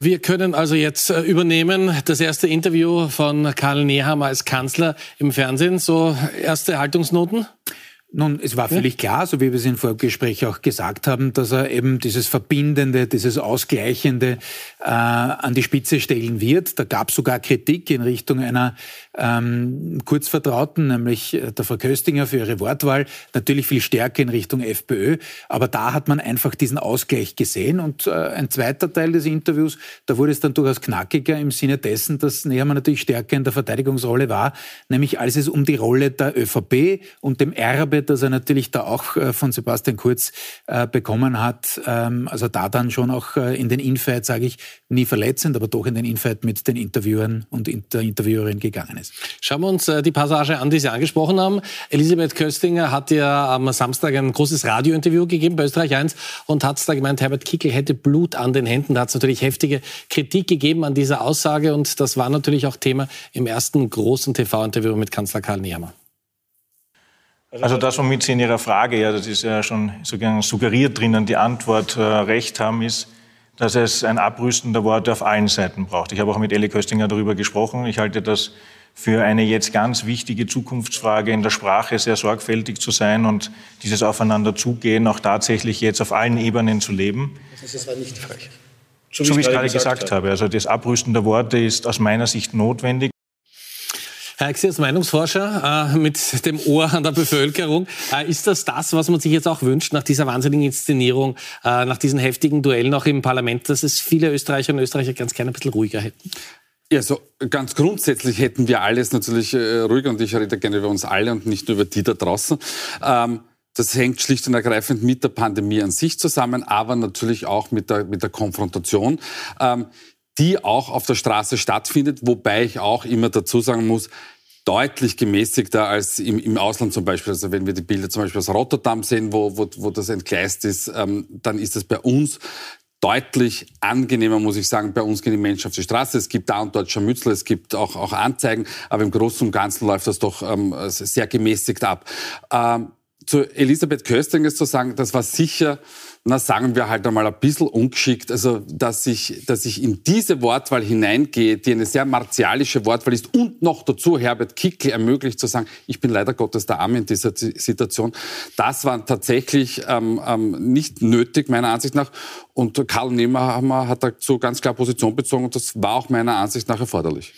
Wir können also jetzt äh, übernehmen das erste Interview von Karl Nehammer als Kanzler im Fernsehen. So erste Haltungsnoten? Nun, es war völlig klar, so wie wir es im Vorgespräch auch gesagt haben, dass er eben dieses Verbindende, dieses Ausgleichende äh, an die Spitze stellen wird. Da gab es sogar Kritik in Richtung einer ähm, Kurzvertrauten, nämlich äh, der Frau Köstinger für ihre Wortwahl. Natürlich viel stärker in Richtung FPÖ. Aber da hat man einfach diesen Ausgleich gesehen. Und äh, ein zweiter Teil des Interviews, da wurde es dann durchaus knackiger im Sinne dessen, dass Nehammer natürlich stärker in der Verteidigungsrolle war, nämlich als es um die Rolle der ÖVP und dem Erbe Erbe, das er natürlich da auch äh, von Sebastian Kurz äh, bekommen hat. Ähm, also da dann schon auch äh, in den Infight, sage ich, nie verletzend, aber doch in den Infight mit den Interviewern und der Interviewerin gegangen ist. Schauen wir uns die Passage an, die Sie angesprochen haben. Elisabeth Köstinger hat ja am Samstag ein großes Radiointerview gegeben bei Österreich 1 und hat da gemeint, Herbert Kickel hätte Blut an den Händen. Da hat es natürlich heftige Kritik gegeben an dieser Aussage und das war natürlich auch Thema im ersten großen TV-Interview mit Kanzler Karl Nehammer. Also das, womit Sie in Ihrer Frage, ja, das ist ja schon sogar suggeriert drinnen, die Antwort äh, recht haben, ist, dass es ein Abrüsten der Worte auf allen Seiten braucht. Ich habe auch mit Elli Köstinger darüber gesprochen. Ich halte das für eine jetzt ganz wichtige Zukunftsfrage in der Sprache sehr sorgfältig zu sein und dieses Aufeinanderzugehen auch tatsächlich jetzt auf allen Ebenen zu leben. Das, ist, war nicht frech. So, so wie ich es gerade gesagt, gesagt habe. Also das Abrüsten der Worte ist aus meiner Sicht notwendig. Herr Axi, als Meinungsforscher äh, mit dem Ohr an der Bevölkerung, äh, ist das das, was man sich jetzt auch wünscht nach dieser wahnsinnigen Inszenierung, äh, nach diesen heftigen Duellen auch im Parlament, dass es viele Österreicherinnen und Österreicher ganz gerne ein bisschen ruhiger hätten? Ja, so ganz grundsätzlich hätten wir alles natürlich äh, ruhiger und ich rede gerne über uns alle und nicht nur über die da draußen. Ähm, das hängt schlicht und ergreifend mit der Pandemie an sich zusammen, aber natürlich auch mit der, mit der Konfrontation. Ähm, die auch auf der Straße stattfindet, wobei ich auch immer dazu sagen muss, deutlich gemäßigter als im, im Ausland zum Beispiel. Also wenn wir die Bilder zum Beispiel aus Rotterdam sehen, wo, wo, wo das entgleist ist, ähm, dann ist das bei uns deutlich angenehmer, muss ich sagen. Bei uns gehen die Menschen auf die Straße. Es gibt da und dort Scharmützel, es gibt auch, auch Anzeigen, aber im Großen und Ganzen läuft das doch ähm, sehr gemäßigt ab. Ähm, zu Elisabeth Köstinger zu sagen, das war sicher na sagen wir halt einmal ein bisschen ungeschickt, also dass ich, dass ich in diese Wortwahl hineingehe, die eine sehr martialische Wortwahl ist und noch dazu Herbert Kickl ermöglicht zu sagen, ich bin leider Gottes der Arme in dieser Situation. Das war tatsächlich ähm, ähm, nicht nötig, meiner Ansicht nach. Und Karl Nehmerhammer hat dazu ganz klar Position bezogen und das war auch meiner Ansicht nach erforderlich.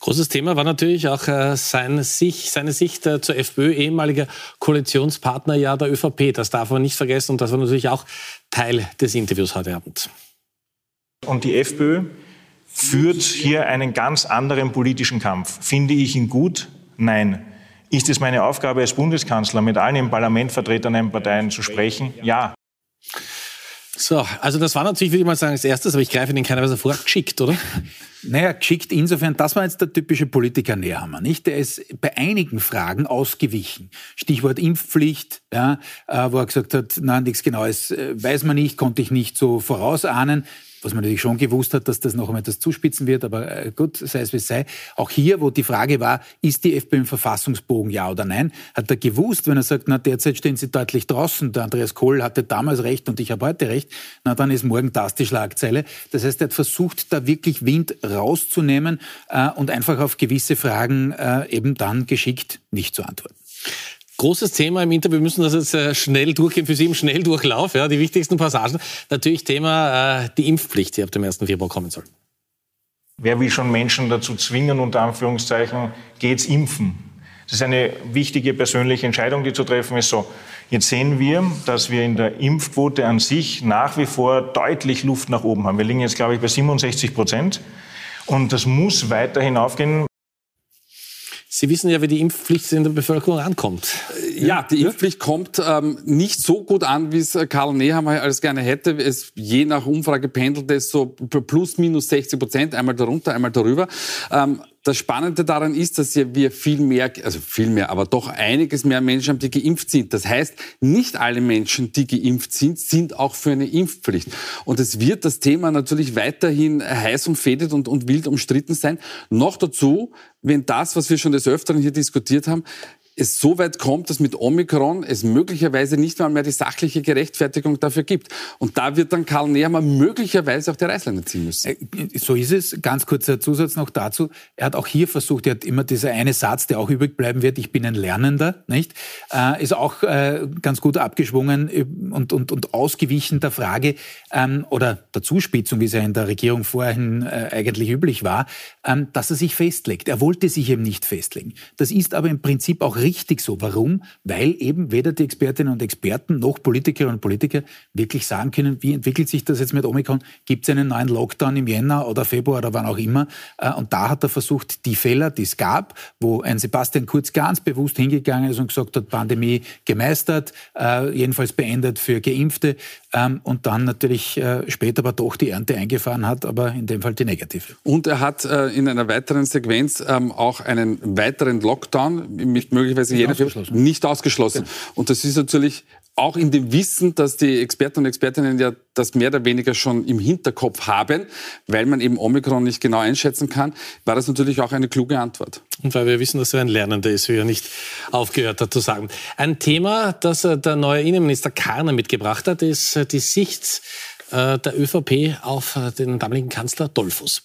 Großes Thema war natürlich auch äh, seine Sicht, seine Sicht äh, zur FPÖ, ehemaliger Koalitionspartner ja der ÖVP. Das darf man nicht vergessen und das war natürlich auch Teil des Interviews heute Abend. Und die FPÖ führt hier einen ganz anderen politischen Kampf. Finde ich ihn gut? Nein. Ist es meine Aufgabe als Bundeskanzler, mit allen im Parlament vertretenen Parteien zu sprechen? Ja. So, also das war natürlich, würde ich mal sagen, als erstes, aber ich greife den keiner Weise vor, geschickt, oder? Naja, geschickt insofern, das war jetzt der typische Politiker Nehammer, nicht? Der ist bei einigen Fragen ausgewichen. Stichwort Impfpflicht, ja, äh, wo er gesagt hat, na, nichts Genaues äh, weiß man nicht, konnte ich nicht so vorausahnen was man natürlich schon gewusst hat, dass das noch einmal das zuspitzen wird, aber äh, gut, sei es wie es sei. Auch hier, wo die Frage war, ist die FPÖ im Verfassungsbogen, ja oder nein, hat er gewusst, wenn er sagt, na, derzeit stehen sie deutlich draußen, der Andreas Kohl hatte damals recht und ich habe heute recht, na, dann ist morgen das die Schlagzeile. Das heißt, er hat versucht, da wirklich Wind rauszunehmen äh, und einfach auf gewisse Fragen äh, eben dann geschickt nicht zu antworten. Großes Thema im Interview, wir müssen das jetzt äh, schnell durchgehen, für Sie im Schnelldurchlauf, ja, die wichtigsten Passagen. Natürlich Thema äh, die Impfpflicht, die ab dem 1. Februar kommen soll. Wer will schon Menschen dazu zwingen, unter Anführungszeichen, geht's impfen? Das ist eine wichtige persönliche Entscheidung, die zu treffen ist. So, jetzt sehen wir, dass wir in der Impfquote an sich nach wie vor deutlich Luft nach oben haben. Wir liegen jetzt, glaube ich, bei 67 Prozent. Und das muss weiter hinaufgehen. Sie wissen ja, wie die Impfpflicht in der Bevölkerung ankommt. Ja, die Impfpflicht kommt ähm, nicht so gut an, wie es äh, Karl Nehammer alles gerne hätte. Es, je nach Umfrage pendelt es so plus minus 60 Prozent, einmal darunter, einmal darüber. Ähm, das Spannende daran ist, dass wir viel mehr, also viel mehr, aber doch einiges mehr Menschen haben, die geimpft sind. Das heißt, nicht alle Menschen, die geimpft sind, sind auch für eine Impfpflicht. Und es wird das Thema natürlich weiterhin heiß umfädet und, und wild umstritten sein. Noch dazu, wenn das, was wir schon des Öfteren hier diskutiert haben, es so weit kommt, dass mit Omikron es möglicherweise nicht mal mehr die sachliche Gerechtfertigung dafür gibt. Und da wird dann Karl Nehammer möglicherweise auch die Reißleine ziehen müssen. Äh, so ist es. Ganz kurzer Zusatz noch dazu. Er hat auch hier versucht, er hat immer dieser eine Satz, der auch übrig bleiben wird, ich bin ein Lernender, nicht? Äh, ist auch äh, ganz gut abgeschwungen äh, und, und, und ausgewichen der Frage ähm, oder der Zuspitzung, wie es ja in der Regierung vorhin äh, eigentlich üblich war, ähm, dass er sich festlegt. Er wollte sich eben nicht festlegen. Das ist aber im Prinzip auch richtig so. Warum? Weil eben weder die Expertinnen und Experten noch Politikerinnen und Politiker wirklich sagen können, wie entwickelt sich das jetzt mit Omikron? Gibt es einen neuen Lockdown im Jänner oder Februar oder wann auch immer? Äh, und da hat er versucht, die Fälle, die es gab, wo ein Sebastian Kurz ganz bewusst hingegangen ist und gesagt hat, Pandemie gemeistert, äh, jedenfalls beendet für Geimpfte ähm, und dann natürlich äh, später aber doch die Ernte eingefahren hat, aber in dem Fall die negative. Und er hat in einer weiteren Sequenz ähm, auch einen weiteren Lockdown mit möglicherweise jeder ausgeschlossen. nicht ausgeschlossen. Ja. Und das ist natürlich auch in dem Wissen, dass die Experten und Expertinnen ja das mehr oder weniger schon im Hinterkopf haben, weil man eben Omikron nicht genau einschätzen kann, war das natürlich auch eine kluge Antwort. Und weil wir wissen, dass er ein Lernender ist, wie er nicht aufgehört hat zu sagen. Ein Thema, das der neue Innenminister Karner mitgebracht hat, ist die Sicht äh, der ÖVP auf äh, den damaligen Kanzler Dollfuss.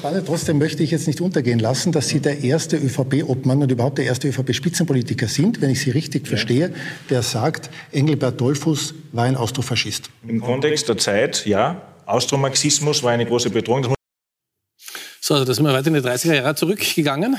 Trotzdem möchte ich jetzt nicht untergehen lassen, dass Sie der erste ÖVP-Obmann und überhaupt der erste ÖVP-Spitzenpolitiker sind, wenn ich Sie richtig verstehe, der sagt, Engelbert Dollfuß war ein Austrofaschist. Im Kontext der Zeit, ja. Austromarxismus war eine große Bedrohung. So, also da sind wir weiter in die 30er Jahre zurückgegangen.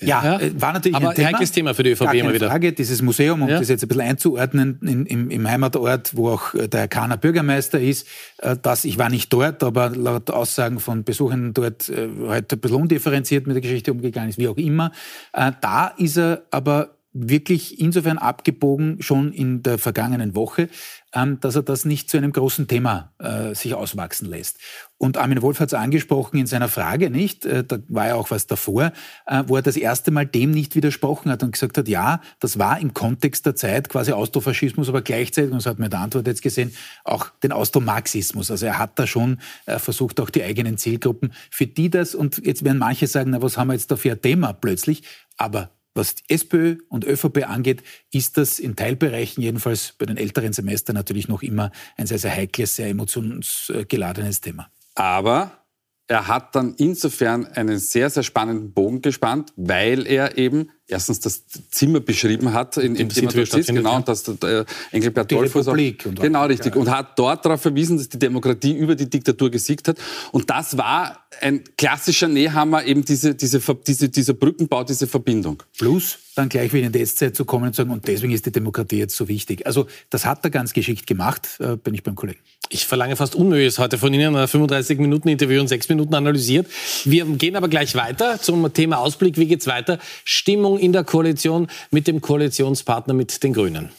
Ja, ja, äh, war natürlich aber ein, Thema, heikles Thema für die ÖVP immer wieder. Frage, dieses Museum, um ja. das jetzt ein bisschen einzuordnen, in, im, im, Heimatort, wo auch äh, der Kahner Bürgermeister ist, äh, das, ich war nicht dort, aber laut Aussagen von Besuchern dort äh, halt ein bisschen undifferenziert mit der Geschichte umgegangen ist, wie auch immer. Da ist er aber wirklich insofern abgebogen schon in der vergangenen Woche, ähm, dass er das nicht zu einem großen Thema äh, sich auswachsen lässt. Und Armin Wolf hat es angesprochen in seiner Frage, nicht? Äh, da war ja auch was davor, äh, wo er das erste Mal dem nicht widersprochen hat und gesagt hat, ja, das war im Kontext der Zeit quasi Austrofaschismus, aber gleichzeitig, und das hat man in der Antwort jetzt gesehen, auch den Austromarxismus. Also er hat da schon versucht, auch die eigenen Zielgruppen, für die das, und jetzt werden manche sagen, na, was haben wir jetzt da für ein Thema plötzlich? Aber was SPÖ und ÖVP angeht, ist das in Teilbereichen, jedenfalls bei den älteren Semestern, natürlich noch immer ein sehr, sehr heikles, sehr emotionsgeladenes Thema. Aber er hat dann insofern einen sehr, sehr spannenden Bogen gespannt, weil er eben erstens das Zimmer beschrieben hat, in, in dem er sitzt, genau, und dass der äh, Engelbert die Dollfuß auch, genau richtig, ja. und hat dort darauf verwiesen, dass die Demokratie über die Diktatur gesiegt hat. Und das war ein klassischer Nehammer, eben diese, diese, diese, dieser Brückenbau, diese Verbindung. Plus dann gleich wieder in die NS-Zeit zu kommen und sagen, und deswegen ist die Demokratie jetzt so wichtig. Also das hat er ganz geschickt gemacht, äh, bin ich beim Kollegen. Ich verlange fast Unmögliches heute von Ihnen, ein 35 Minuten Interview und sechs Minuten analysiert. Wir gehen aber gleich weiter zum Thema Ausblick. Wie geht's weiter? Stimmung in der Koalition mit dem Koalitionspartner mit den Grünen.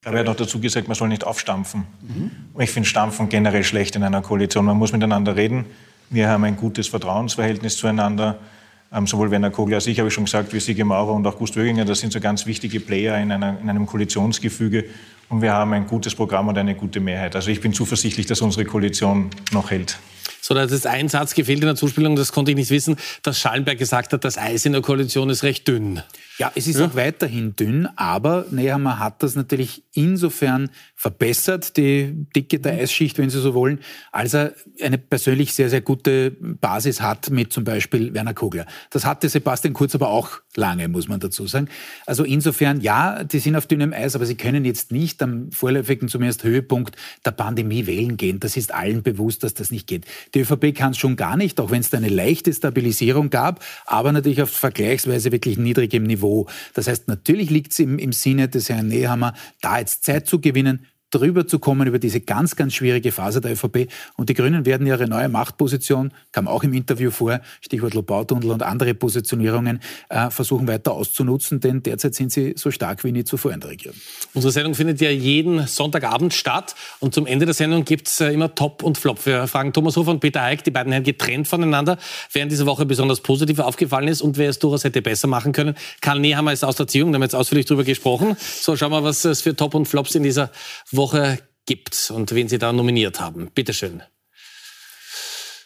Ich habe ja noch dazu gesagt, man soll nicht aufstampfen. Mhm. Ich finde Stampfen generell schlecht in einer Koalition. Man muss miteinander reden. Wir haben ein gutes Vertrauensverhältnis zueinander. Ähm, sowohl Werner Kogler als ich, habe ich schon gesagt, wie Sigi Maurer und auch Gust Wöginger, das sind so ganz wichtige Player in, einer, in einem Koalitionsgefüge. Und wir haben ein gutes Programm und eine gute Mehrheit. Also ich bin zuversichtlich, dass unsere Koalition noch hält. So, da hat jetzt ein Satz gefehlt in der Zuspielung, das konnte ich nicht wissen, dass Schallenberg gesagt hat, das Eis in der Koalition ist recht dünn. Ja, es ist ja. auch weiterhin dünn, aber Nehammer hat das natürlich insofern verbessert, die Dicke der mhm. Eisschicht, wenn Sie so wollen, als er eine persönlich sehr, sehr gute Basis hat mit zum Beispiel Werner Kogler. Das hatte Sebastian Kurz aber auch lange, muss man dazu sagen. Also insofern, ja, die sind auf dünnem Eis, aber sie können jetzt nicht am vorläufigen, zumindest Höhepunkt der Pandemie wählen gehen. Das ist allen bewusst, dass das nicht geht. Die ÖVP kann es schon gar nicht, auch wenn es da eine leichte Stabilisierung gab, aber natürlich auf vergleichsweise wirklich niedrigem Niveau. Das heißt, natürlich liegt es im, im Sinne des Herrn Nehammer, da jetzt Zeit zu gewinnen, drüber zu kommen über diese ganz, ganz schwierige Phase der ÖVP. Und die Grünen werden ihre neue Machtposition, kam auch im Interview vor, Stichwort Lobautunnel und andere Positionierungen, äh, versuchen weiter auszunutzen, denn derzeit sind sie so stark wie nie zuvor in der Regierung. Unsere Sendung findet ja jeden Sonntagabend statt und zum Ende der Sendung gibt es äh, immer Top und Flop. Wir fragen Thomas Hofer und Peter Eick, die beiden Herren getrennt voneinander, wer in dieser Woche besonders positiv aufgefallen ist und wer es durchaus hätte besser machen können. Karl Nehammer ist aus der Erziehung, da haben wir jetzt ausführlich drüber gesprochen. So, schauen wir, was es für Top und Flops in dieser Woche gibt und wen Sie da nominiert haben. Bitte schön.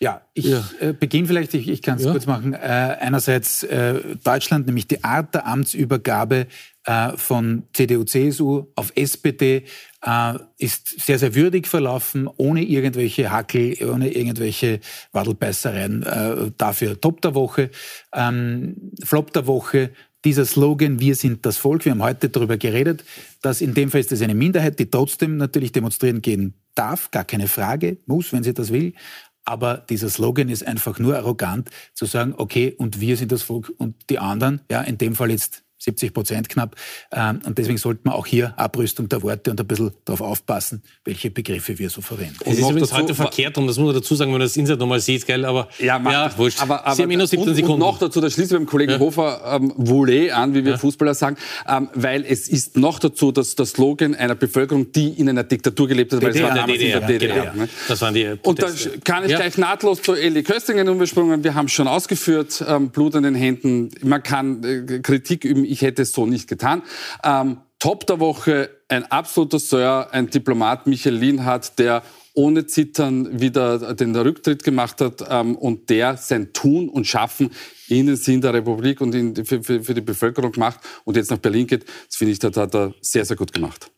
Ja, ich ja. Äh, beginne vielleicht, ich, ich kann es ja. kurz machen. Äh, einerseits äh, Deutschland, nämlich die Art der Amtsübergabe äh, von CDU, CSU auf SPD äh, ist sehr, sehr würdig verlaufen, ohne irgendwelche Hackel, ohne irgendwelche Wadelbeißereien. Dafür Top der Woche, ähm, Flop der Woche, dieser Slogan, wir sind das Volk, wir haben heute darüber geredet, dass in dem Fall ist es eine Minderheit, die trotzdem natürlich demonstrieren gehen darf, gar keine Frage, muss, wenn sie das will. Aber dieser Slogan ist einfach nur arrogant zu sagen, okay, und wir sind das Volk und die anderen, ja, in dem Fall jetzt 70 Prozent knapp. Ähm, und deswegen sollte man auch hier Abrüstung der Worte und ein bisschen darauf aufpassen, welche Begriffe wir so verwenden. Es ist übrigens heute verkehrt, und das muss man dazu sagen, wenn man das Insert nochmal sieht, gell? aber ja, ja wurscht. Aber, aber, Sie haben eh nur 17 und, Sekunden. Und noch dazu, da schließen wir dem Kollegen ja. Hofer ähm, Voulez an, wie wir ja. Fußballer sagen, ähm, weil es ist noch dazu, dass der Slogan einer Bevölkerung, die in einer Diktatur gelebt hat, weil DDR, es war damals DDR, in der DDR. Genau. Ne? Das waren die und da kann ich ja. gleich nahtlos zu Eli Köstingen umgesprungen. Wir haben es schon ausgeführt, ähm, Blut an den Händen. Man kann äh, Kritik üben, ich hätte es so nicht getan. Ähm, Top der Woche, ein absoluter Sir, ein Diplomat, Michael Lienhardt, der ohne Zittern wieder den Rücktritt gemacht hat ähm, und der sein Tun und Schaffen in den Sinn der Republik und in, für, für, für die Bevölkerung macht und jetzt nach Berlin geht. Das finde ich, das hat er sehr, sehr gut gemacht.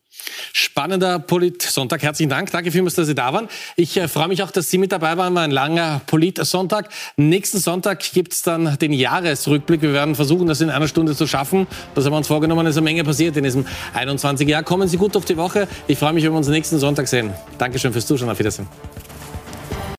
Spannender Polit-Sonntag. Herzlichen Dank. Danke vielmals, dass Sie da waren. Ich äh, freue mich auch, dass Sie mit dabei waren. War ein langer Polit-Sonntag. Nächsten Sonntag gibt es dann den Jahresrückblick. Wir werden versuchen, das in einer Stunde zu schaffen. Das haben wir uns vorgenommen. Es ist eine Menge passiert in diesem 21. Jahr. Kommen Sie gut durch die Woche. Ich freue mich, wenn wir uns nächsten Sonntag sehen. Dankeschön fürs Zuschauen. Auf Wiedersehen.